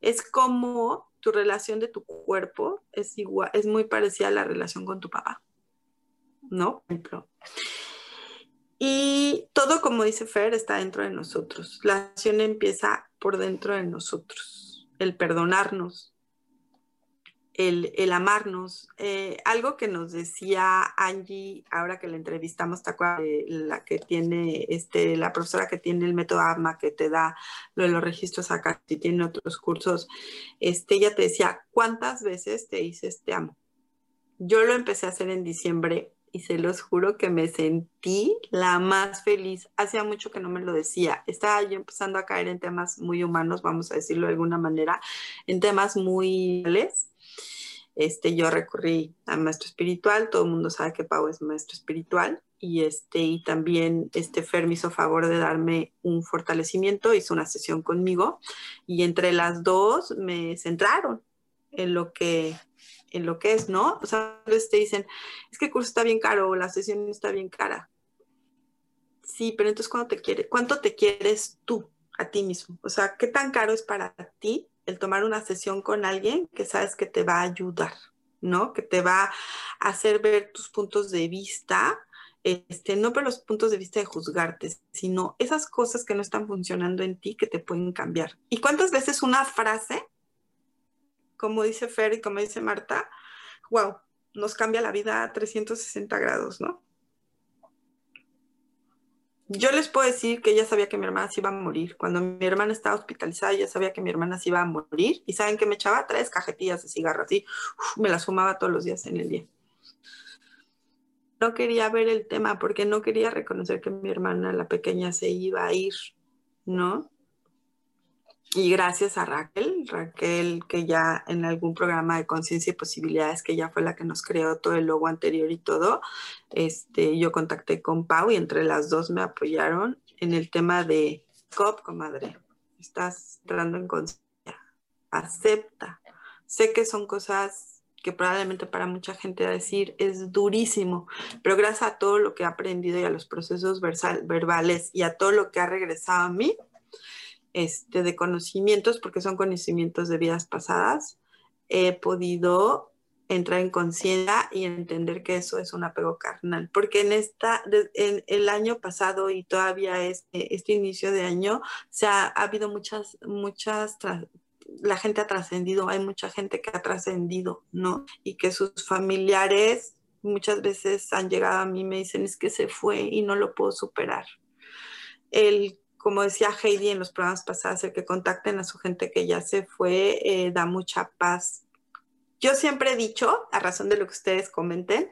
Es como tu relación de tu cuerpo es igual, es muy parecida a la relación con tu papá. ¿no? Y todo, como dice Fer, está dentro de nosotros. La acción empieza por dentro de nosotros, el perdonarnos, el, amarnos. Eh, algo que nos decía Angie, ahora que la entrevistamos, la que tiene, este, la profesora que tiene el método AMA, que te da lo de los registros acá, y tiene otros cursos, este, ella te decía, ¿cuántas veces te dices te amo? Yo lo empecé a hacer en diciembre y se los juro que me sentí la más feliz. Hacía mucho que no me lo decía. Estaba yo empezando a caer en temas muy humanos, vamos a decirlo de alguna manera, en temas muy este, yo recurrí al maestro espiritual, todo el mundo sabe que Pau es maestro espiritual y este y también este Fer hizo favor de darme un fortalecimiento, hizo una sesión conmigo y entre las dos me centraron en lo que en lo que es, ¿no? O sea, a veces dicen, es que el curso está bien caro o la sesión está bien cara. Sí, pero entonces ¿cuánto te quiere, cuánto te quieres tú a ti mismo? O sea, ¿qué tan caro es para ti el tomar una sesión con alguien que sabes que te va a ayudar, ¿no? Que te va a hacer ver tus puntos de vista, este, no por los puntos de vista de juzgarte, sino esas cosas que no están funcionando en ti que te pueden cambiar. ¿Y cuántas veces una frase como dice Fer y como dice Marta, wow, nos cambia la vida a 360 grados, ¿no? Yo les puedo decir que ya sabía que mi hermana se iba a morir. Cuando mi hermana estaba hospitalizada, ya sabía que mi hermana se iba a morir. ¿Y saben que me echaba? Tres cajetillas de cigarro, así. me las fumaba todos los días en el día. No quería ver el tema porque no quería reconocer que mi hermana, la pequeña, se iba a ir, ¿no? Y gracias a Raquel, Raquel que ya en algún programa de conciencia y posibilidades, que ya fue la que nos creó todo el logo anterior y todo, este, yo contacté con Pau y entre las dos me apoyaron en el tema de COP, comadre. Estás entrando en conciencia. Acepta. Sé que son cosas que probablemente para mucha gente a decir es durísimo, pero gracias a todo lo que he aprendido y a los procesos verbales y a todo lo que ha regresado a mí, este, de conocimientos, porque son conocimientos de vidas pasadas, he podido entrar en conciencia y entender que eso es un apego carnal, porque en esta, en el año pasado y todavía este, este inicio de año, se ha, ha habido muchas, muchas, la gente ha trascendido, hay mucha gente que ha trascendido, ¿no? Y que sus familiares muchas veces han llegado a mí y me dicen es que se fue y no lo puedo superar. El, como decía Heidi en los programas pasados, el que contacten a su gente que ya se fue eh, da mucha paz yo siempre he dicho, a razón de lo que ustedes comenten,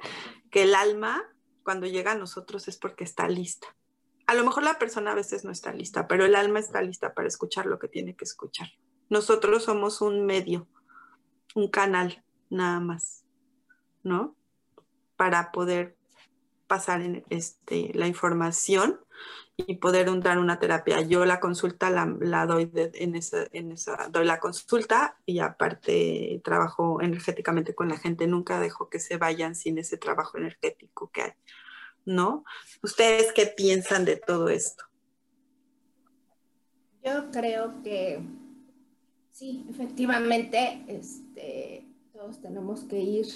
que el alma cuando llega a nosotros es porque está lista. A lo mejor la persona a veces no está lista, pero el alma está lista para escuchar lo que tiene que escuchar. Nosotros somos un medio, un canal, nada más, ¿no? Para poder pasar en este, la información y poder dar una terapia. Yo la consulta la, doy en, esa, en esa, doy la consulta y aparte trabajo energéticamente con la gente. Nunca dejo que se vayan sin ese trabajo energético que hay, ¿no? ¿Ustedes qué piensan de todo esto? Yo creo que sí, efectivamente, este, todos tenemos que ir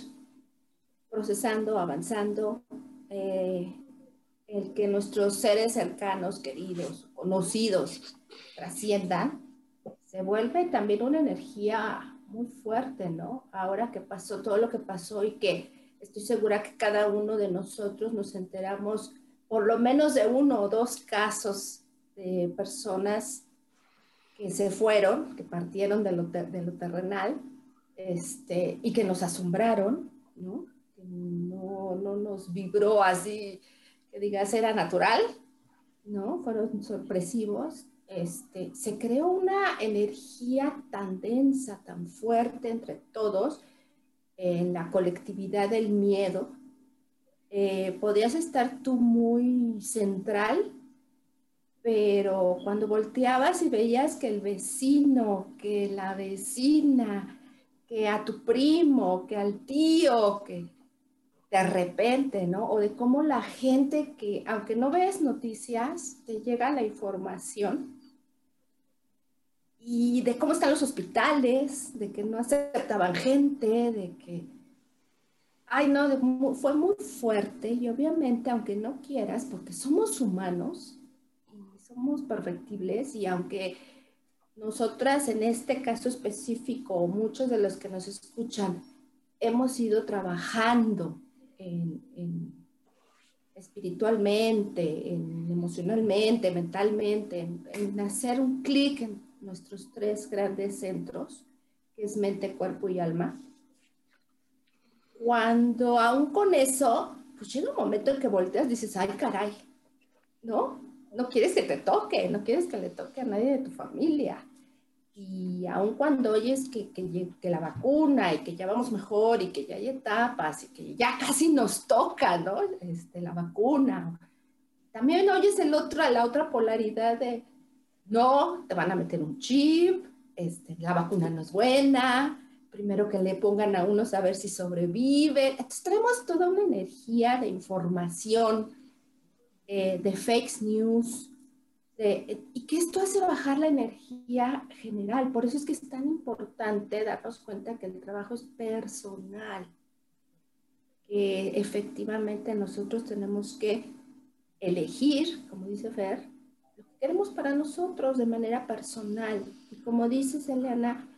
procesando, avanzando. Eh, el que nuestros seres cercanos, queridos, conocidos, trasciendan, se vuelve también una energía muy fuerte, ¿no? Ahora que pasó todo lo que pasó y que estoy segura que cada uno de nosotros nos enteramos por lo menos de uno o dos casos de personas que se fueron, que partieron de lo, de lo terrenal, este, y que nos asombraron, ¿no? Que no, no nos vibró así que digas era natural, ¿no? Fueron sorpresivos. Este, se creó una energía tan densa, tan fuerte entre todos, en la colectividad del miedo. Eh, podías estar tú muy central, pero cuando volteabas y veías que el vecino, que la vecina, que a tu primo, que al tío, que de repente, ¿no? O de cómo la gente que, aunque no ves noticias, te llega la información y de cómo están los hospitales, de que no aceptaban gente, de que, ay, no, fue muy fuerte y obviamente, aunque no quieras, porque somos humanos y somos perfectibles y aunque nosotras en este caso específico, muchos de los que nos escuchan, hemos ido trabajando en, espiritualmente, en emocionalmente, mentalmente, en, hacer un clic en nuestros tres grandes centros, que es mente, cuerpo y alma. Cuando aún con eso, pues llega un momento en que volteas y dices, ay caray, ¿no? No quieres que te toque, no quieres que le toque a nadie de tu familia. Y aun cuando oyes que, que, la vacuna y que ya vamos mejor y que ya hay etapas y que ya casi nos toca, ¿no? Este, la vacuna. También oyes el otro, la otra polaridad de, no, te van a meter un chip, este, la vacuna no es buena, primero que le pongan a uno a ver si sobrevive. Entonces tenemos toda una energía de información, eh, de fake news, y que esto hace bajar la energía general. Por eso es que es tan importante darnos cuenta que el trabajo es personal, que efectivamente nosotros tenemos que elegir, como dice Fer, lo que queremos para nosotros de manera personal. Y como dices, Eliana,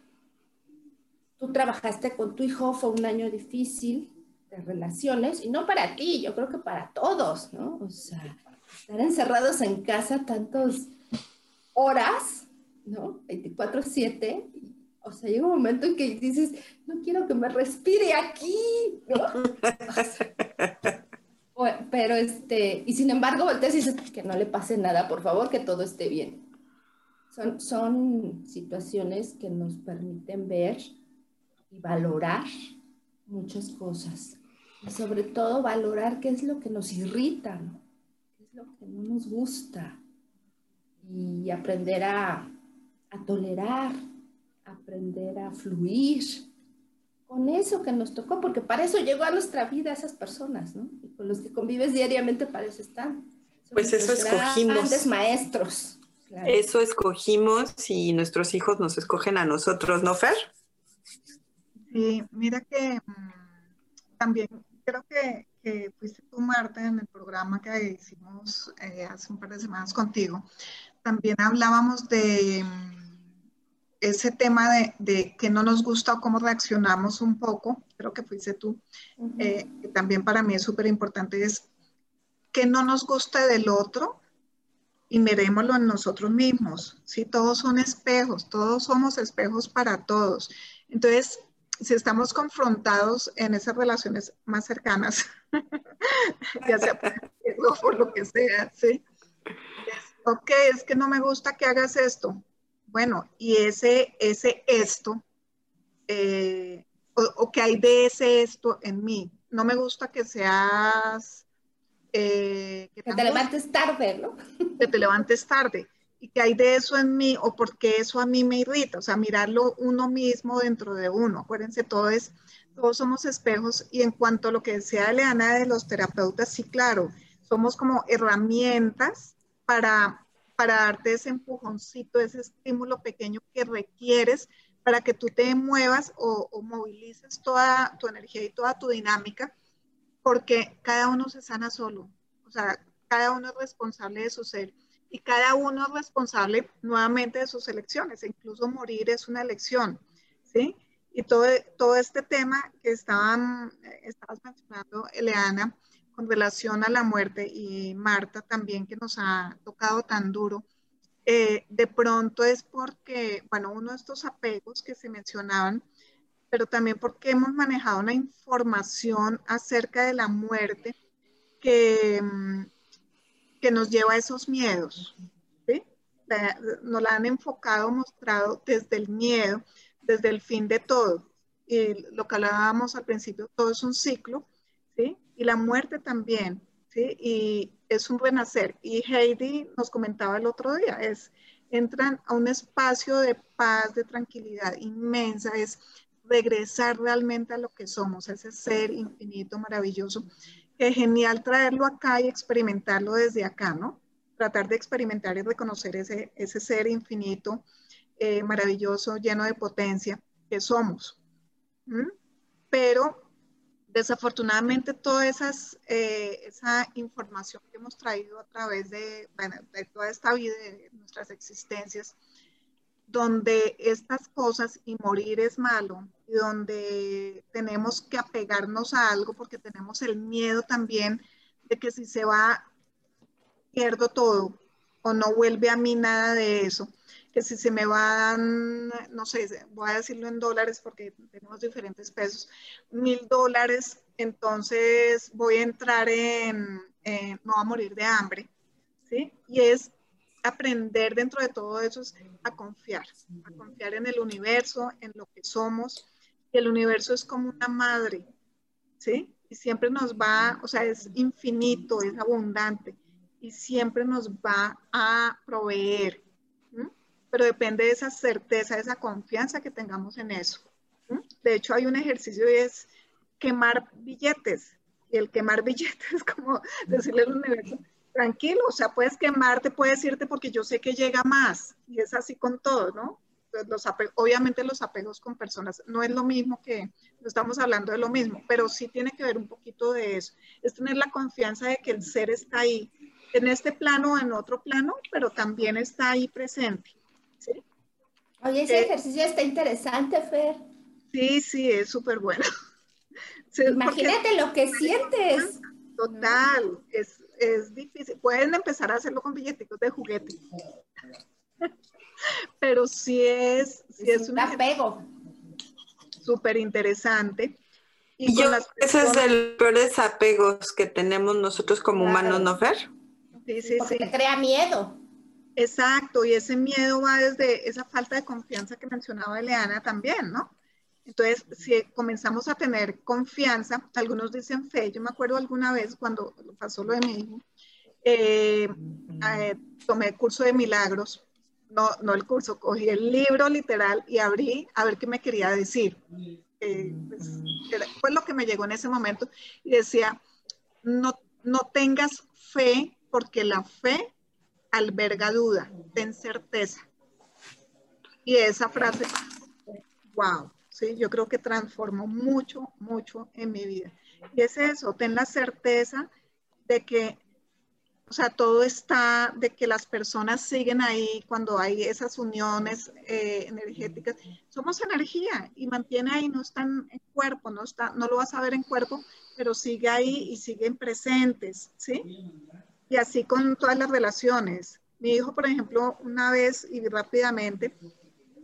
tú trabajaste con tu hijo, fue un año difícil de relaciones, y no para ti, yo creo que para todos, ¿no? O sea, estar encerrados en casa tantas horas, ¿no? 24/7. O sea, llega un momento en que dices, no quiero que me respire aquí, ¿no? Pero este, y sin embargo volteas y dices, que no le pase nada, por favor, que todo esté bien. Son, son situaciones que nos permiten ver y valorar muchas cosas. Y sobre todo valorar qué es lo que nos irrita, ¿no? Lo que no nos gusta y aprender a, tolerar, aprender a fluir con eso que nos tocó, porque para eso llegó a nuestra vida esas personas, ¿no? Y con los que convives diariamente para eso están. pues eso escogimos. Grandes maestros. Eso escogimos y nuestros hijos nos escogen a nosotros, ¿no, Fer? Sí, mira que mm, también creo que, que, fuiste tú, Marta, en el programa que hicimos eh, hace un par de semanas contigo. También hablábamos de ese tema de, de, que no nos gusta o cómo reaccionamos un poco, creo que fuiste tú, eh, que también para mí es súper importante, es que no nos gusta del otro y mirémoslo en nosotros mismos, ¿sí? Todos son espejos, todos somos espejos para todos. Entonces, si estamos confrontados en esas relaciones más cercanas, ya sea por lo que sea, ¿sí? Es, ok, es que no me gusta que hagas esto, bueno, y ese, ese esto, eh, o, que hay de ese esto en mí. No me gusta que seas... Eh, que, te levantes tarde, ¿no? Que te levantes tarde. Y que hay de eso en mí, o porque eso a mí me irrita. O sea, mirarlo uno mismo dentro de uno. Acuérdense, todo es, todos somos espejos. Y en cuanto a lo que decía Leana de los terapeutas, sí, claro, somos como herramientas para para darte ese empujoncito, ese estímulo pequeño que requieres para que tú te muevas o, movilices toda tu energía y toda tu dinámica, porque cada uno se sana solo, o sea, cada uno es responsable de su ser y cada uno es responsable nuevamente de sus elecciones, incluso morir es una elección, ¿sí? Y todo, todo este tema que estaban, estabas mencionando, Eleana, con relación a la muerte y Marta también que nos ha tocado tan duro, eh, de pronto es porque, bueno, uno de estos apegos que se mencionaban, pero también porque hemos manejado una información acerca de la muerte que, mm, que nos lleva a esos miedos. ¿sí? nos la han enfocado, mostrado desde el miedo, desde el fin de todo. Y lo que hablábamos al principio, todo es un ciclo, ¿sí? y la muerte también, ¿sí? Y es un renacer. Y Heidi nos comentaba el otro día, es, entran a un espacio de paz, de tranquilidad inmensa, es regresar realmente a lo que somos, ese ser infinito, maravilloso. Es genial traerlo acá y experimentarlo desde acá, ¿no? Tratar de experimentar y reconocer ese, ese ser infinito, eh, maravilloso, lleno de potencia que somos. Pero desafortunadamente toda esas, eh, esa información que hemos traído a través de, de toda esta vida, de nuestras existencias, donde estas cosas y morir es malo, donde tenemos que apegarnos a algo porque tenemos el miedo también de que si se va, pierdo todo o no vuelve a mí nada de eso que si se me van, no sé, voy a decirlo en dólares porque tenemos diferentes pesos, mil dólares, entonces voy a entrar en, no a morir de hambre, ¿sí? Y es aprender dentro de todo eso a confiar, a confiar en el universo, en lo que somos. Y el universo es como una madre, ¿sí? Y siempre nos va, o sea, es infinito, es abundante y siempre nos va a proveer pero depende de esa certeza, de esa confianza que tengamos en eso. De hecho, hay un ejercicio y es quemar billetes. Y el quemar billetes es como decirle al universo, tranquilo, o sea, puedes quemarte, puedes irte porque yo sé que llega más. Y es así con todo, ¿no? Pues obviamente los apegos con personas no es lo mismo que, no estamos hablando de lo mismo, pero sí tiene que ver un poquito de eso. Es tener la confianza de que el ser está ahí, en este plano o en otro plano, pero también está ahí presente. Oye, ese eh, ejercicio está interesante, Fer. Sí, sí, es súper bueno. Imagínate lo que sientes. Total, es, es, difícil. Pueden empezar a hacerlo con billeticos de juguete. Pero sí es, sí es, un apego. Súper interesante. Y, yo, ese es el peores apegos que tenemos nosotros como humanos, ¿no, Fer? Sí, sí, Porque te crea miedo. Exacto, y ese miedo va desde esa falta de confianza que mencionaba Eleana también, ¿no? Entonces, si comenzamos a tener confianza, algunos dicen fe, yo me acuerdo alguna vez cuando pasó lo de mi hijo, eh, eh, tomé el curso de milagros, no, no el curso, cogí el libro literal y abrí a ver qué me quería decir. Eh, pues, fue lo que me llegó en ese momento y decía, no, no tengas fe porque la fe alberga duda, ten certeza. Y esa frase, wow, ¿sí? yo creo que transformó mucho, mucho en mi vida. Y es eso, ten la certeza de que, o sea, todo está, de que las personas siguen ahí cuando hay esas uniones eh, energéticas. Somos energía y mantiene ahí, no está en cuerpo, no, está, no lo vas a ver en cuerpo, pero sigue ahí y siguen presentes, ¿sí? Y así con todas las relaciones. Mi hijo, por ejemplo, una vez y rápidamente,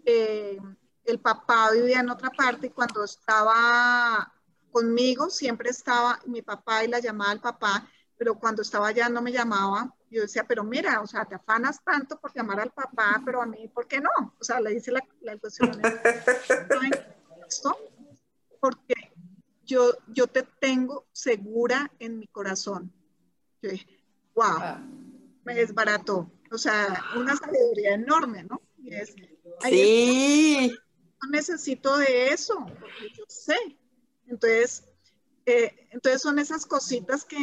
eh, el papá vivía en otra parte y cuando estaba conmigo siempre estaba mi papá y la llamaba al papá, pero cuando estaba allá no me llamaba. Yo decía, pero mira, o sea, te afanas tanto por llamar al papá, pero a mí, ¿por qué no? O sea, le dice la, la cuestión. porque yo, yo te tengo segura en mi corazón. Yo dije, wow, me desbarató. O sea, una sabiduría enorme, ¿no? Y es, sí. no necesito de eso, porque yo sé. Entonces, eh, entonces son esas cositas que,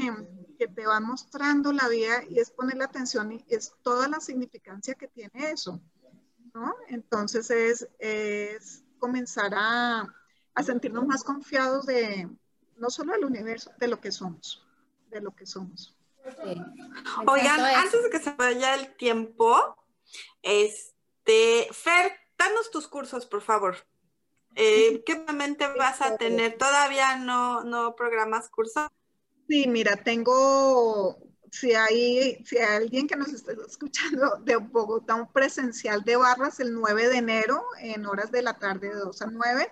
que, te van mostrando la vida y es poner atención y es toda la significancia que tiene eso, ¿no? Entonces es, es comenzar a, a sentirnos más confiados de, no solo del universo, de lo que somos, de lo que somos. Oigan, antes de que se vaya el tiempo, este, Fer, danos tus cursos, por favor. Eh, ¿Qué momento vas a tener? ¿Todavía no, no programas cursos? Sí, mira, tengo, si hay, si hay alguien que nos está escuchando de Bogotá, un presencial de barras el 9 de enero en horas de la tarde de 2 a 9.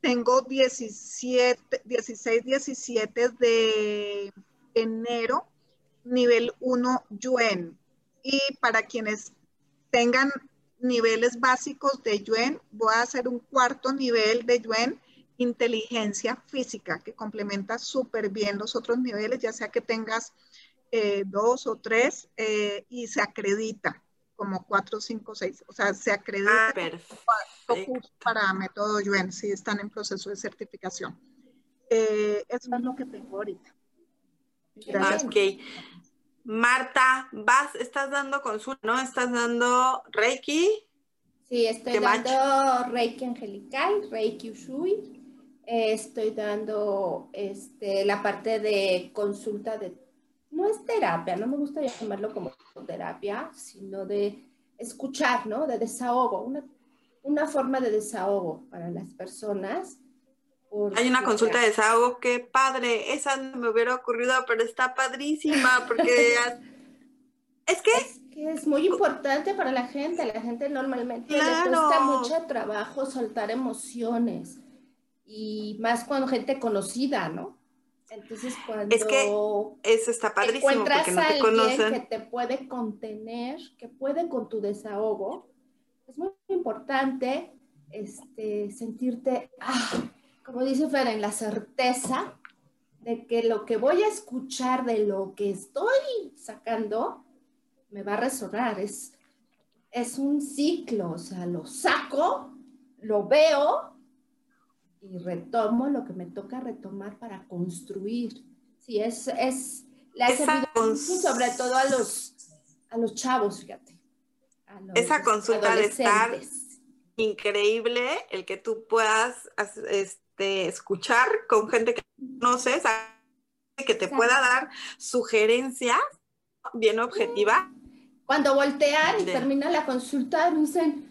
Tengo 17, 16, 17 de enero nivel 1 Yuen. Y para quienes tengan niveles básicos de Yuen, voy a hacer un cuarto nivel de Yuen, inteligencia física, que complementa súper bien los otros niveles, ya sea que tengas eh, dos o tres, eh, y se acredita como cuatro, cinco, seis. O sea, se acredita ah, para método Yuen, si están en proceso de certificación. Eh, eso es lo que tengo ahorita. Gracias. Ok. Marta, vas, estás dando consulta, ¿no? ¿Estás dando Reiki? Sí, estoy dando Reiki angelical, Reiki Ushui. Eh, estoy dando este, la parte de consulta de, no es terapia, no me gusta llamarlo como terapia, sino de escuchar, ¿no? De desahogo, una, una forma de desahogo para las personas. Hay una consulta de desahogo, qué padre, esa no me hubiera ocurrido, pero está padrísima, porque es que... Es que es muy importante para la gente, la gente normalmente le cuesta mucho trabajo soltar emociones, y más cuando gente conocida, ¿no? Entonces cuando es que eso está padrísimo encuentras porque no te a alguien que te puede contener, que puede con tu desahogo, es muy importante este, sentirte, ah, como dice Fer, en la certeza de que lo que voy a escuchar de lo que estoy sacando me va a resonar. Es, es un ciclo, o sea, lo saco, lo veo y retomo lo que me toca retomar para construir. Sí, es, es la sobre todo a los, a los chavos, fíjate. esa consulta de estar increíble, el que tú puedas este, escuchar con gente que conoces, que te pueda dar sugerencias bien objetivas. Cuando voltean y termina la consulta, me dicen,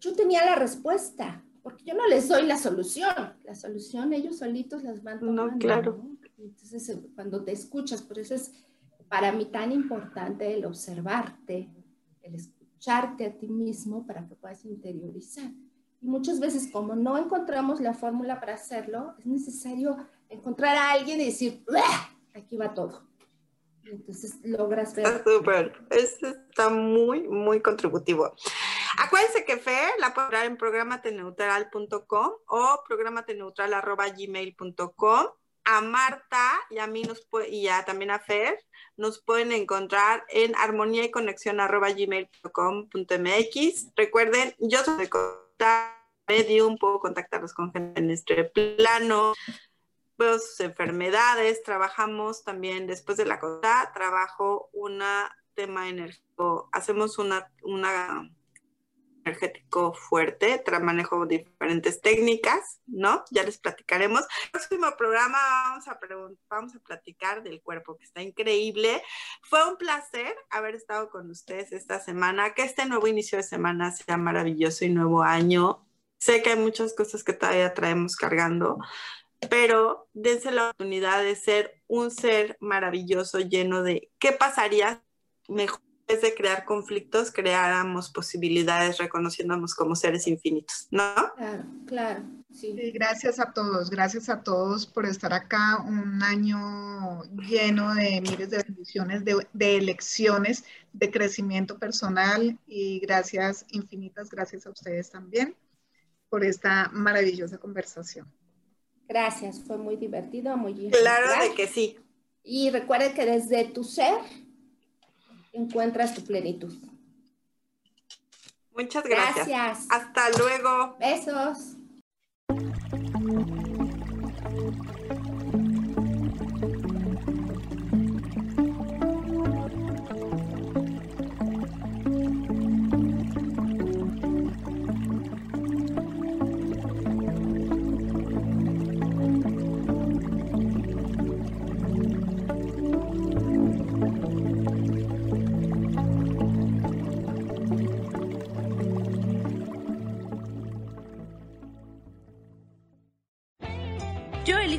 yo tenía la respuesta, porque yo no les doy la solución. La solución ellos solitos las van tomando. No, claro. Entonces, eh, cuando te escuchas, por eso es para mí tan importante el observarte, el escucharte a ti mismo para que puedas interiorizar muchas veces como no encontramos la fórmula para hacerlo, es necesario encontrar a alguien y decir, aquí va todo. entonces logras ver. Está súper, está muy, muy contributivo. Acuérdense que Fer la puede encontrar en programateneutral.com o programateneutral.gmail.com. A Marta y a mí y ya también a Fer nos pueden encontrar en armonía y conexión gmail.com.mx. Recuerden, yo soy medium, puedo contactarlos con gente en este plano, veo sus enfermedades, trabajamos también después de la cosa, trabajo un tema energético, hacemos una, una energético fuerte, manejo diferentes técnicas, ¿no? Ya les platicaremos. Próximo programa a, vamos a platicar del cuerpo, que está increíble. Fue un placer haber estado con ustedes esta semana, que este nuevo inicio de semana sea maravilloso y nuevo año. Sé que hay muchas cosas que todavía traemos cargando, pero dense la oportunidad de ser un ser maravilloso lleno de qué pasaría mejor vez de crear conflictos, creáramos posibilidades reconociéndonos como seres infinitos, ¿no? Claro, claro. Sí. gracias a todos, gracias a todos por estar acá. Un año lleno de miles de bendiciones, de, de elecciones, de crecimiento personal y gracias infinitas, gracias a ustedes también por esta maravillosa conversación. Gracias, fue muy divertido, muy Claro de que sí. Y recuerden que desde tu ser encuentras tu plenitud. Muchas gracias. Gracias. Hasta luego. Besos.